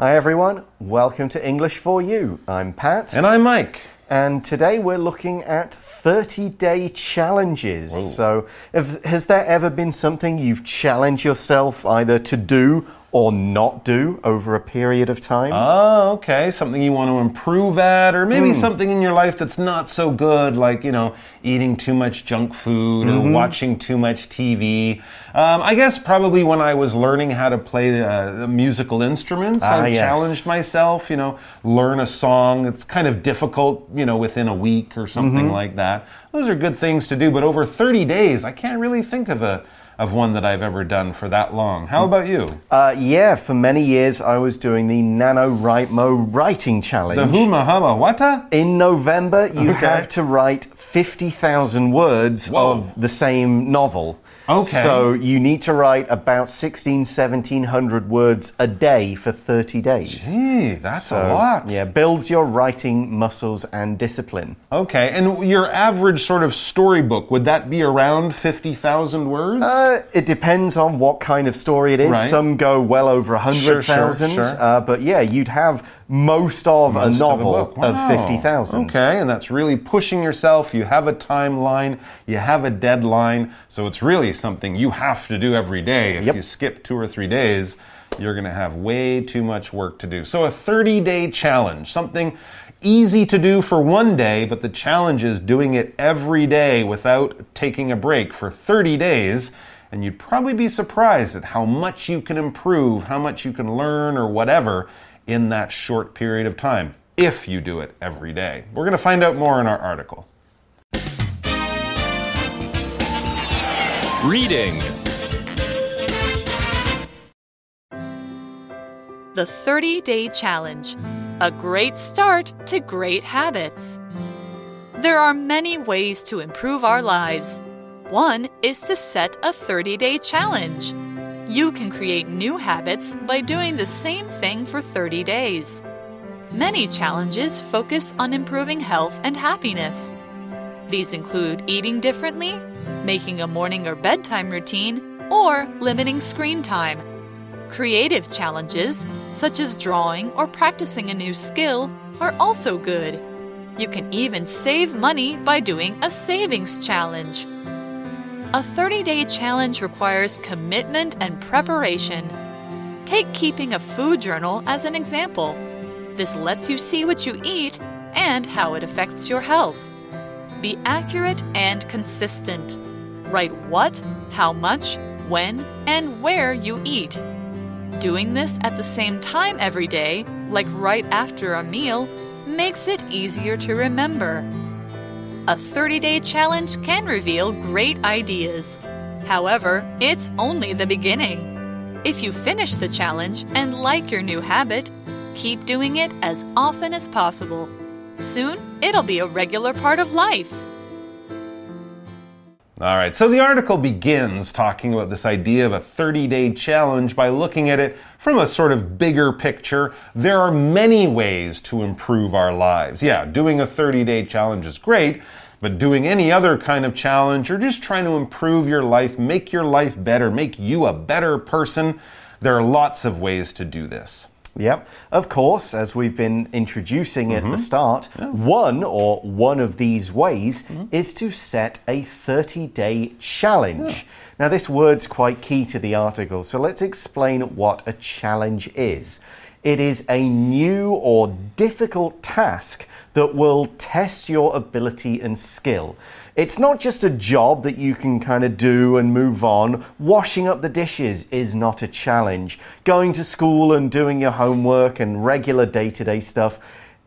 Hi, everyone. Welcome to English for You. I'm Pat. And I'm Mike. And today we're looking at 30 day challenges. So, if, has there ever been something you've challenged yourself either to do or not do over a period of time? Oh, okay. Something you want to improve at, or maybe something in your life that's not so good, like, you know, eating too much junk food or watching too much TV. Um, I guess probably when I was learning how to play uh, musical instruments, Ah, I yes. challenged myself, you know, learn a song. It's kind of difficult, you know, within a week or something like that. Those are good things to do, but over 30 days, I can't really think of a of one that I've ever done for that long. How about you? Uh, yeah, for many years I was doing the NaNoWriMo writing challenge. The Huma Huma Wata? In November, you Okay. have to write 50,000 words Whoa. of the same novel. Okay. So you need to write about 16, 1700 words a day for 30 days. Gee, that's So, a lot. Yeah, builds your writing muscles and discipline. Okay, and your average sort of storybook, would that be around 50,000 words? Uh, it depends on what kind of story it is. Right. Some go well over 100,000. Sure, sure, sure. Uh, but yeah, you'd have most of Most a of novel of Wow. 50,000. Okay, and that's really pushing yourself. You have a timeline, you have a deadline, so it's really something you have to do every day. If Yep. you skip two or three days, you're going to have way too much work to do. So, a 30 day challenge, something easy to do for one day, but the challenge is doing it every day without taking a break for 30 days. And you'd probably be surprised at how much you can improve, how much you can learn, or whatever in that short period of time if you do it every day. We're going to find out more in our article. Reading. The 30 Day Challenge A great start to great habits. There are many ways to improve our lives. One is to set a 30 day challenge. You can create new habits by doing the same thing for 30 days. Many challenges focus on improving health and happiness. These include eating differently, making a morning or bedtime routine, or limiting screen time. Creative challenges, such as drawing or practicing a new skill, are also good. You can even save money by doing a savings challenge. A 30 day challenge requires commitment and preparation. Take keeping a food journal as an example. This lets you see what you eat and how it affects your health. Be accurate and consistent. Write what, how much, when, and where you eat. Doing this at the same time every day, like right after a meal, makes it easier to remember. A 30 day challenge can reveal great ideas. However, it's only the beginning. If you finish the challenge and like your new habit, keep doing it as often as possible. Soon, it'll be a regular part of life. All right, so the article begins talking about this idea of a 30 day challenge by looking at it from a sort of bigger picture. There are many ways to improve our lives. Yeah, doing a 30 day challenge is great, but doing any other kind of challenge or just trying to improve your life, make your life better, make you a better person, there are lots of ways to do this. Yep. Of course, as we've been introducing at the mm-hmm. start, one or one of these ways mm-hmm. is to set a 30 day challenge. Now, this word's quite key to the article, so let's explain what a challenge is. It is a new or difficult task that will test your ability and skill. It's not just a job that you can kind of do and move on. Washing up the dishes is not a challenge. Going to school and doing your homework and regular day to day stuff.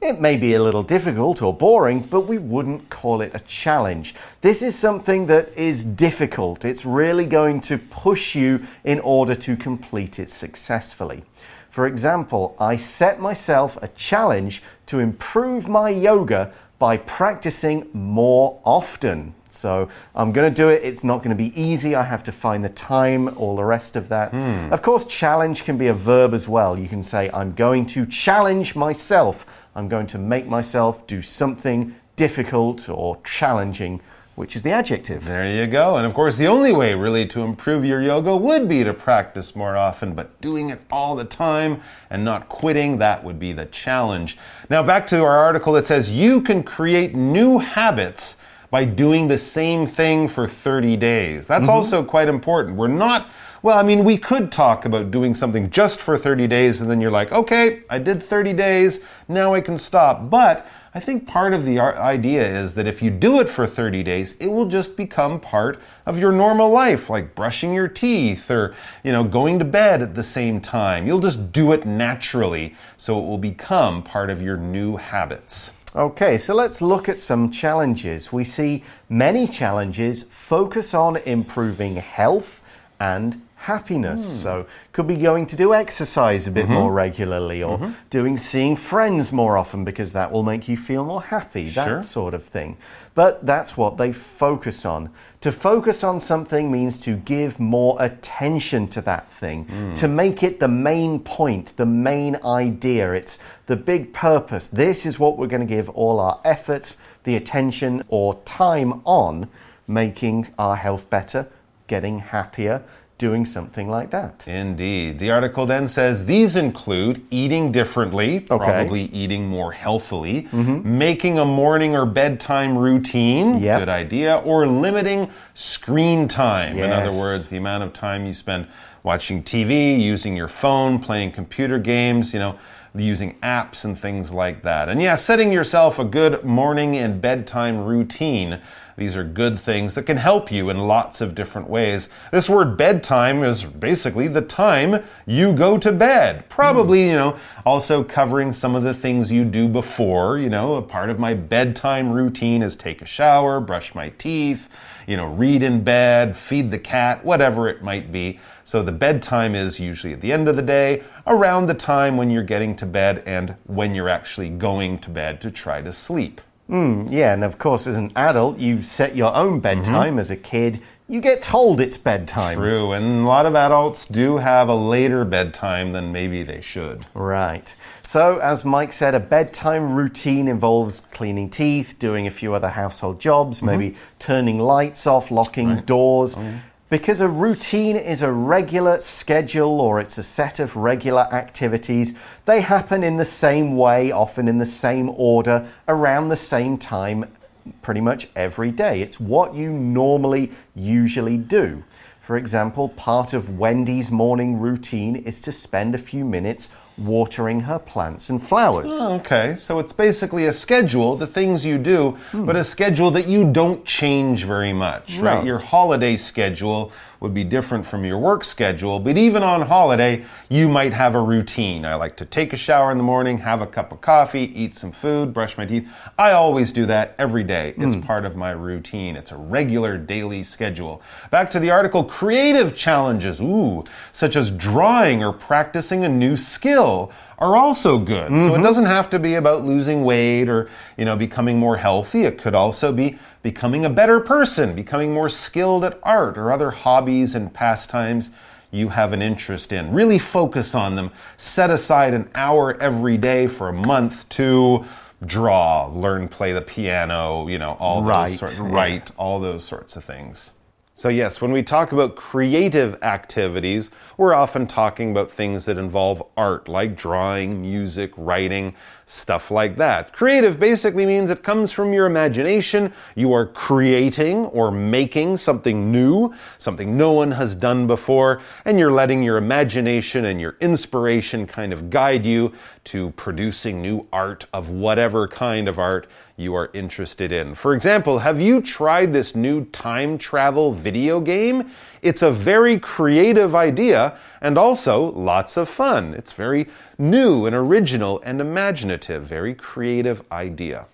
It may be a little difficult or boring, but we wouldn't call it a challenge. This is something that is difficult. It's really going to push you in order to complete it successfully. For example, I set myself a challenge to improve my yoga by practicing more often. So I'm going to do it. It's not going to be easy. I have to find the time, all the rest of that. Hmm. Of course, challenge can be a verb as well. You can say, I'm going to challenge myself. I'm going to make myself do something difficult or challenging which is the adjective. There you go. And of course, the only way really to improve your yoga would be to practice more often, but doing it all the time and not quitting, that would be the challenge. Now, back to our article, it says you can create new habits by doing the same thing for 30 days. That's mm -hmm. also quite important. We're not well, I mean, we could talk about doing something just for 30 days and then you're like, okay, I did 30 days, now I can stop. But I think part of the idea is that if you do it for 30 days, it will just become part of your normal life, like brushing your teeth or, you know, going to bed at the same time. You'll just do it naturally, so it will become part of your new habits. Okay, so let's look at some challenges. We see many challenges focus on improving health and happiness. Mm. So, could be going to do exercise a bit mm -hmm. more regularly or mm -hmm. doing seeing friends more often because that will make you feel more happy, that sure. sort of thing. But that's what they focus on. To focus on something means to give more attention to that thing, mm. to make it the main point, the main idea. It's the big purpose. This is what we're going to give all our efforts, the attention, or time on making our health better, getting happier doing something like that. Indeed. The article then says these include eating differently, okay. probably eating more healthily, mm -hmm. making a morning or bedtime routine, yep. good idea, or limiting screen time. Yes. In other words, the amount of time you spend watching TV, using your phone, playing computer games, you know using apps and things like that. And yeah, setting yourself a good morning and bedtime routine. These are good things that can help you in lots of different ways. This word bedtime is basically the time you go to bed. Probably, mm. you know, also covering some of the things you do before. You know, a part of my bedtime routine is take a shower, brush my teeth you know, read in bed, feed the cat, whatever it might be. So the bedtime is usually at the end of the day, around the time when you're getting to bed and when you're actually going to bed to try to sleep. Mm, yeah, and of course, as an adult, you set your own bedtime. Mm -hmm. As a kid, you get told it's bedtime. True, and a lot of adults do have a later bedtime than maybe they should. Right. So, as Mike said, a bedtime routine involves cleaning teeth, doing a few other household jobs, mm -hmm. maybe turning lights off, locking right. doors. Oh, yeah. Because a routine is a regular schedule or it's a set of regular activities, they happen in the same way, often in the same order, around the same time, pretty much every day. It's what you normally usually do. For example, part of Wendy's morning routine is to spend a few minutes watering her plants and flowers. Oh, okay, so it's basically a schedule, the things you do, hmm. but a schedule that you don't change very much, no. right? Your holiday schedule would be different from your work schedule, but even on holiday, you might have a routine. I like to take a shower in the morning, have a cup of coffee, eat some food, brush my teeth. I always do that every day. It's mm. part of my routine. It's a regular daily schedule. Back to the article creative challenges, ooh, such as drawing or practicing a new skill are also good. Mm -hmm. So it mm-hmm. doesn't have to be about losing weight or, you know, becoming more healthy. It could also be becoming a better person, becoming more skilled at art or other hobbies and pastimes you have an interest in. Really focus on them. Set aside an hour every day for a month to draw, learn play the piano, you know, all those right. sorts, write, all those sorts of things. So, yes, when we talk about creative activities, we're often talking about things that involve art, like drawing, music, writing, stuff like that. Creative basically means it comes from your imagination. You are creating or making something new, something no one has done before, and you're letting your imagination and your inspiration kind of guide you to producing new art of whatever kind of art you are interested in. For example, have you tried this new time travel video game? It's a very creative idea and also lots of fun. It's very new and original and imaginative, very creative idea.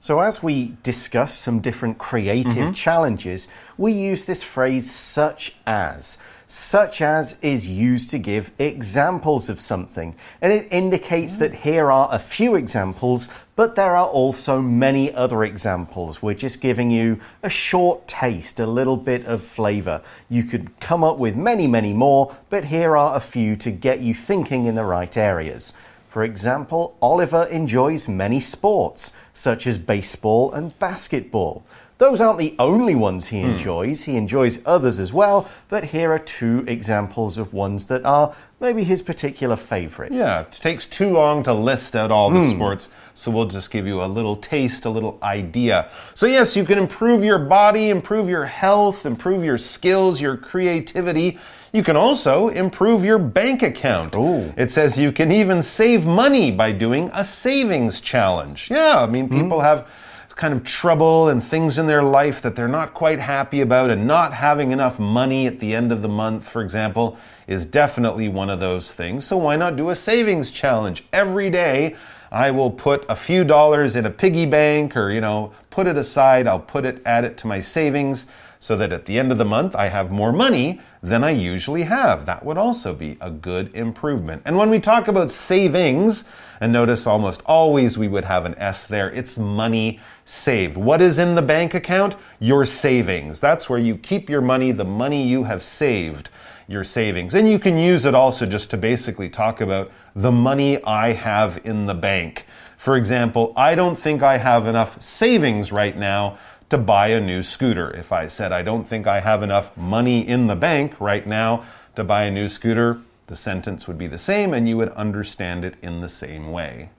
So, as we discuss some different creative mm -hmm. challenges, we use this phrase such as such as is used to give examples of something. And it indicates that here are a few examples, but there are also many other examples. We're just giving you a short taste, a little bit of flavor. You could come up with many, many more, but here are a few to get you thinking in the right areas. For example, Oliver enjoys many sports, such as baseball and basketball. Those aren't the only ones he hmm. enjoys. He enjoys others as well, but here are two examples of ones that are maybe his particular favorites. Yeah, it takes too long to list out all the hmm. sports, so we'll just give you a little taste, a little idea. So, yes, you can improve your body, improve your health, improve your skills, your creativity. You can also improve your bank account. Ooh. It says you can even save money by doing a savings challenge. Yeah, I mean, hmm. people have kind of trouble and things in their life that they're not quite happy about, and not having enough money at the end of the month, for example, is definitely one of those things. So, why not do a savings challenge? Every day, I will put a few dollars in a piggy bank or, you know, put it aside. I'll put it, add it to my savings so that at the end of the month I have more money than I usually have. That would also be a good improvement. And when we talk about savings, and notice almost always we would have an S there, it's money saved. What is in the bank account? Your savings. That's where you keep your money, the money you have saved, your savings. And you can use it also just to basically talk about the money I have in the bank. For example, I don't think I have enough savings right now to buy a new scooter. If I said I don't think I have enough money in the bank right now to buy a new scooter, the sentence would be the same and you would understand it in the same way.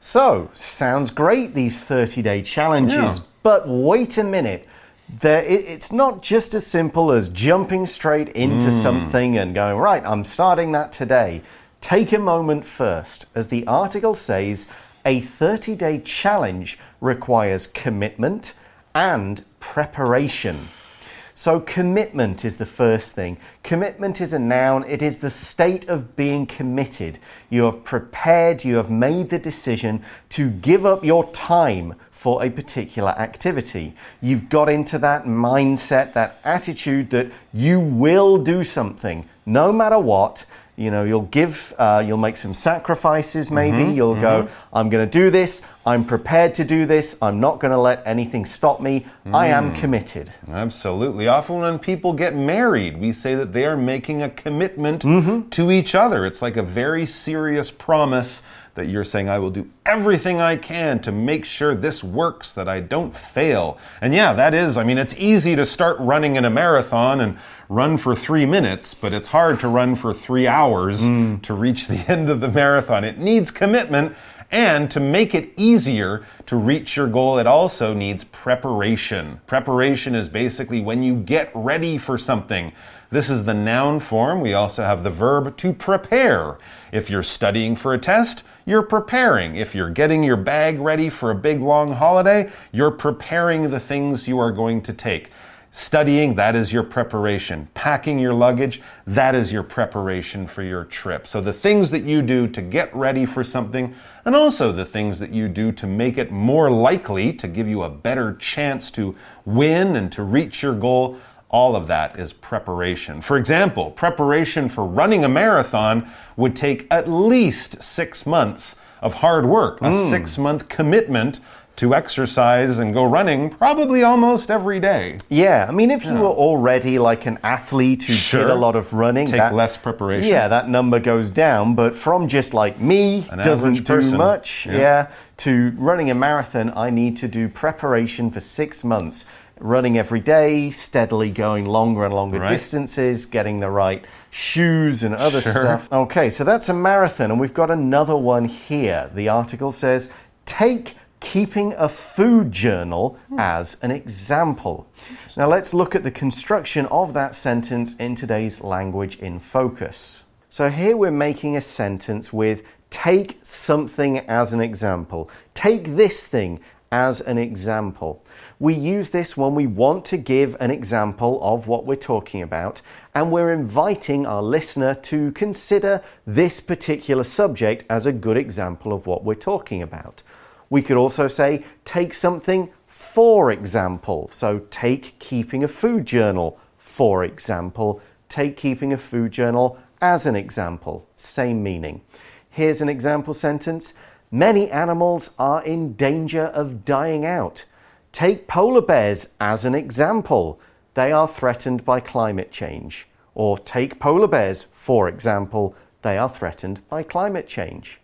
So, sounds great, these 30 day challenges, Yeah. but wait a minute. There, it, it's not just as simple as jumping straight into hmm. something and going, right, I'm starting that today. Take a moment first. As the article says, a 30 day challenge requires commitment and preparation. So, commitment is the first thing. Commitment is a noun, it is the state of being committed. You have prepared, you have made the decision to give up your time for a particular activity. You've got into that mindset, that attitude that you will do something no matter what. You know, you'll give, uh, you'll make some sacrifices maybe. you'll go, I'm going to do this. I'm prepared to do this. I'm not going to let anything stop me. I am hmm. committed. Absolutely. Often when people get married, we say that they are making a commitment mm-hmm. to each other. It's like a very serious promise that you're saying, I will do everything I can to make sure this works, that I don't fail. And yeah, that is, I mean, it's easy to start running in a marathon and run for three minutes, but it's hard to run for three hours mm. to reach the end of the marathon. It needs commitment. And to make it easier to reach your goal, it also needs preparation. Preparation is basically when you get ready for something. This is the noun form. We also have the verb to prepare. If you're studying for a test, you're preparing. If you're getting your bag ready for a big long holiday, you're preparing the things you are going to take. Studying, that is your preparation. Packing your luggage, that is your preparation for your trip. So the things that you do to get ready for something, and also the things that you do to make it more likely to give you a better chance to win and to reach your goal, all of that is preparation. For example, preparation for running a marathon would take at least six months of hard work, a mm. six month commitment to exercise and go running probably almost every day. Yeah, I mean, if you were already like an athlete who Sure. did a lot of running, Take that- less preparation. Yeah, that number goes down. But from just like me, An doesn't do much, Yeah. yeah. to running a marathon, I need to do preparation for six months. Running every day, steadily going longer and longer Right. distances, getting the right shoes and other Sure. stuff. Okay, so that's a marathon, and we've got another one here. The article says, take keeping a food journal as an example. Now let's look at the construction of that sentence in today's language in focus. So here we're making a sentence with take something as an example. Take this thing as an example. We use this when we want to give an example of what we're talking about, and we're inviting our listener to consider this particular subject as a good example of what we're talking about. We could also say, take something for example. So, take keeping a food journal, for example. Take keeping a food journal as an example. Same meaning. Here's an example sentence Many animals are in danger of dying out. Take polar bears as an example. They are threatened by climate change. Or take polar bears, for example. They are threatened by climate change.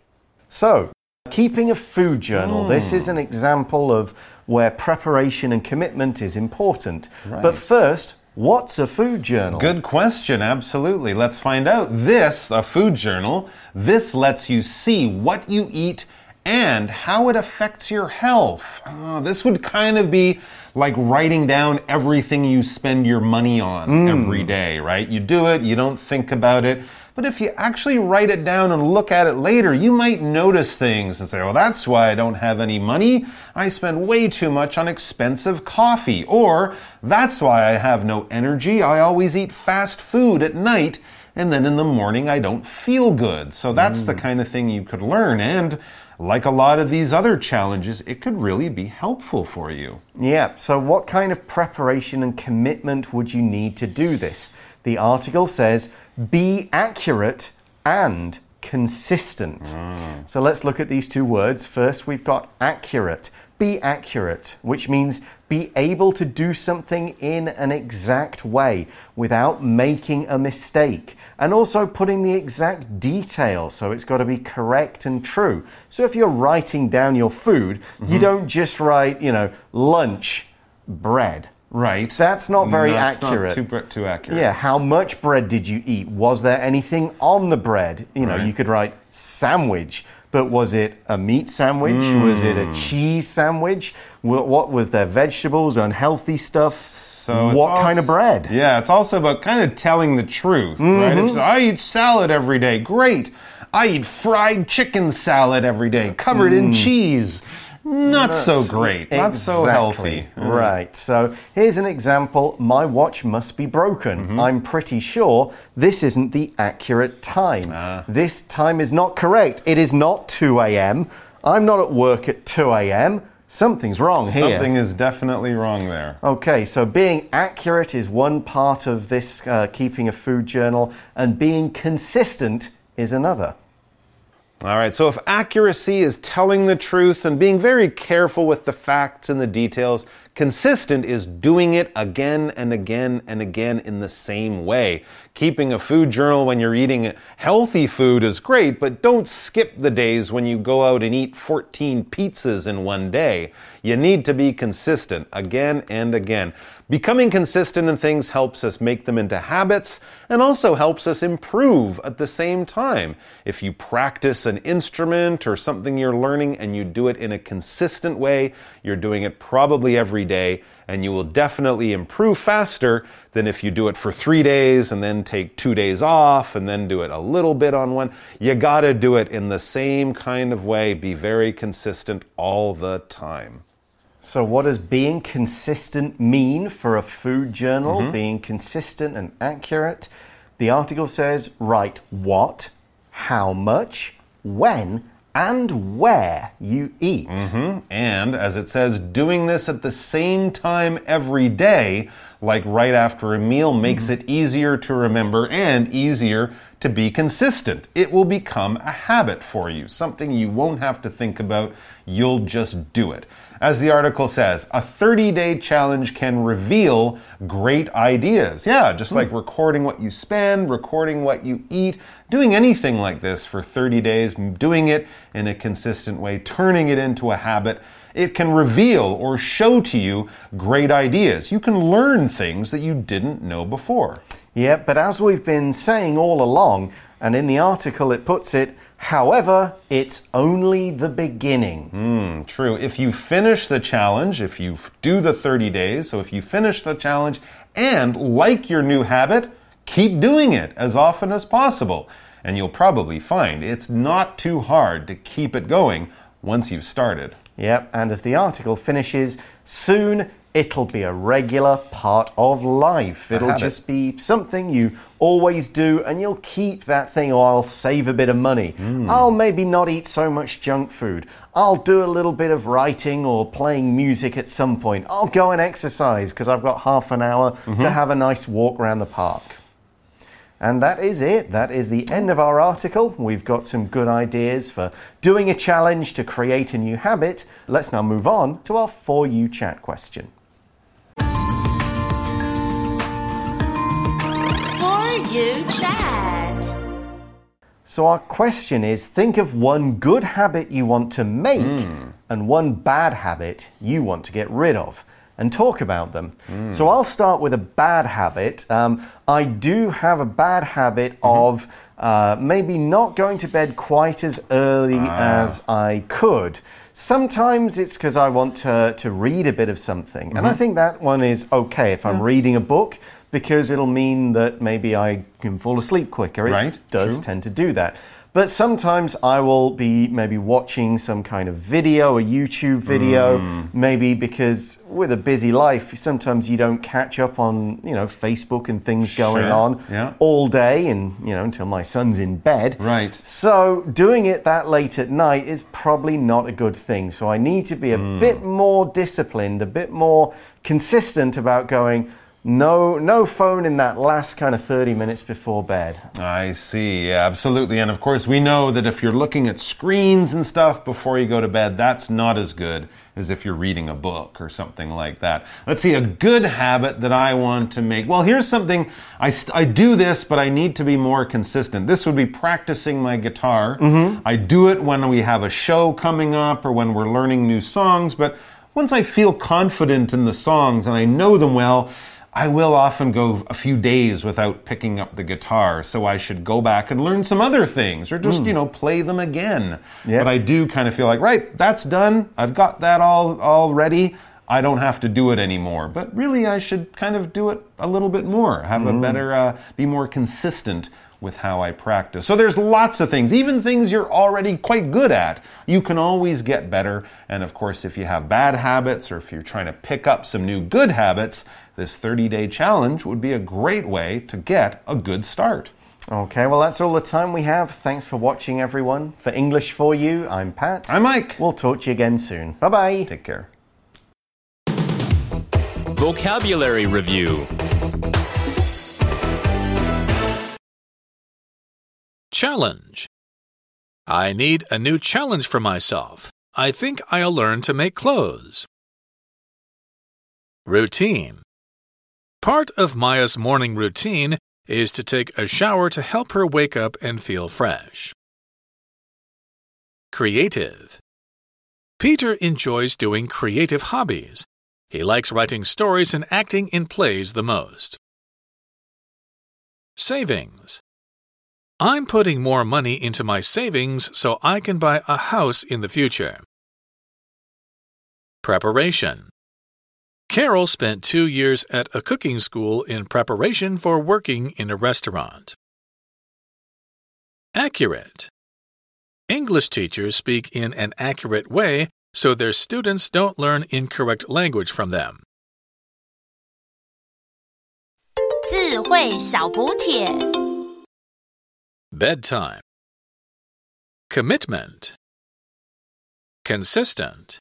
So, keeping a food journal. This is an example of where preparation and commitment is important. But first, what's a food journal? Good question, absolutely. Let's find out. This, a food journal, this lets you see what you eat and how it affects your health. Uh, this would kind of be like writing down everything you spend your money on every day, right? You do it, you don't think about it. But if you actually write it down and look at it later, you might notice things and say, well, that's why I don't have any money. I spend way too much on expensive coffee. Or that's why I have no energy. I always eat fast food at night. And then in the morning, I don't feel good. So that's the hmm. kind of thing you could learn. And like a lot of these other challenges, it could really be helpful for you. Yeah, so what kind of preparation and commitment would you need to do this? The article says be accurate and consistent. Mm. So let's look at these two words. First, we've got accurate. Be accurate, which means be able to do something in an exact way without making a mistake. And also putting the exact detail, so it's got to be correct and true. So if you're writing down your food, you mm-hmm. don't just write, you know, lunch, bread. Right. That's not very That's accurate. Not too, too accurate. Yeah, how much bread did you eat? Was there anything on the bread? You know, Right. you could write sandwich, but was it a meat sandwich? Was it Hmm. a cheese sandwich? Wha- What was there? Vegetables, unhealthy stuff? So what als- kind of bread? Yeah, it's also about kind of telling the truth, right? Mm-hmm. If so, I eat salad every day, great. I eat fried chicken salad every day, covered in cheese. Not so great. Not so healthy. Exactly. Right. So here's an example. My watch must be broken. Mm-hmm. I'm pretty sure this isn't the accurate time. Ah. This time is not correct. It is not 2 a.m. I'm not at work at 2 a.m. Something's wrong here. Something is definitely wrong there. Okay, so being accurate is one part of this uh, keeping a food journal, and being consistent is another. All right, so if accuracy is telling the truth and being very careful with the facts and the details, consistent is doing it again and again and again in the same way. Keeping a food journal when you're eating healthy food is great, but don't skip the days when you go out and eat 14 pizzas in one day. You need to be consistent again and again. Becoming consistent in things helps us make them into habits and also helps us improve at the same time. If you practice an instrument or something you're learning and you do it in a consistent way, you're doing it probably every day and you will definitely improve faster than if you do it for three days and then take two days off and then do it a little bit on one. You gotta do it in the same kind of way. Be very consistent all the time. So, what does being consistent mean for a food journal? Mm-hmm. Being consistent and accurate. The article says write what, how much, when, and where you eat. Mm-hmm. And as it says, doing this at the same time every day, like right after a meal, makes it easier to remember and easier to be consistent. It will become a habit for you, something you won't have to think about. You'll just do it. As the article says, a 30 day challenge can reveal great ideas. Yeah, just like recording what you spend, recording what you eat, doing anything like this for 30 days, doing it in a consistent way, turning it into a habit. It can reveal or show to you great ideas. You can learn things that you didn't know before. Yeah, but as we've been saying all along, and in the article it puts it, however, it's only the beginning. Mm, true. If you finish the challenge, if you do the 30 days, so if you finish the challenge and like your new habit, keep doing it as often as possible. And you'll probably find it's not too hard to keep it going once you've started. Yep, and as the article finishes, soon it'll be a regular part of life. It'll just be something you always do, and you'll keep that thing, or I'll save a bit of money. I'll maybe not eat so much junk food. I'll do a little bit of writing or playing music at some point. I'll go and exercise because I've got half an hour to have a nice walk around the park. And that is it. That is the end of our article. We've got some good ideas for doing a challenge to create a new habit. Let's now move on to our For You chat question. For you chat. So our question is think of one good habit you want to make hmm. and one bad habit you want to get rid of. And talk about them. So I'll start with a bad habit. Um, I do have a bad habit of uh, maybe not going to bed quite as early as I could. Sometimes it's because I want to, to read a bit of something. And I think that one is okay if I'm reading a book because it'll mean that maybe I can fall asleep quicker. It Right, does true. tend to do that. But sometimes I will be maybe watching some kind of video, a YouTube video, Mm. maybe because with a busy life, sometimes you don't catch up on, you know, Facebook and things going on yeah. all day and, you know, until my son's in bed. Right. So doing it that late at night is probably not a good thing. So I need to be a Hmm. bit more disciplined, a bit more consistent about going no no phone in that last kind of 30 minutes before bed. I see. Yeah, absolutely. And of course, we know that if you're looking at screens and stuff before you go to bed, that's not as good as if you're reading a book or something like that. Let's see, a good habit that I want to make. Well, here's something I, st- I do this, but I need to be more consistent. This would be practicing my guitar. Mm-hmm. I do it when we have a show coming up or when we're learning new songs, but once I feel confident in the songs and I know them well, I will often go a few days without picking up the guitar, so I should go back and learn some other things or just, you know, play them again. Yeah. But I do kind of feel like, right, that's done. I've got that all all ready. I don't have to do it anymore. But really, I should kind of do it a little bit more, have a better, uh, be more consistent with how I practice. So there's lots of things, even things you're already quite good at. You can always get better. And of course, if you have bad habits or if you're trying to pick up some new good habits, this 30 day challenge would be a great way to get a good start. Okay, well that's all the time we have. Thanks for watching everyone. For English for you, I'm Pat. I'm Mike. We'll talk to you again soon. Bye-bye. Take care. Vocabulary Review Challenge I need a new challenge for myself. I think I'll learn to make clothes. Routine Part of Maya's morning routine is to take a shower to help her wake up and feel fresh. Creative Peter enjoys doing creative hobbies. He likes writing stories and acting in plays the most. Savings. I'm putting more money into my savings so I can buy a house in the future. Preparation. Carol spent two years at a cooking school in preparation for working in a restaurant. Accurate. English teachers speak in an accurate way so their students don't learn incorrect language from them. 智慧小补帖。 Bedtime. Commitment. Consistent.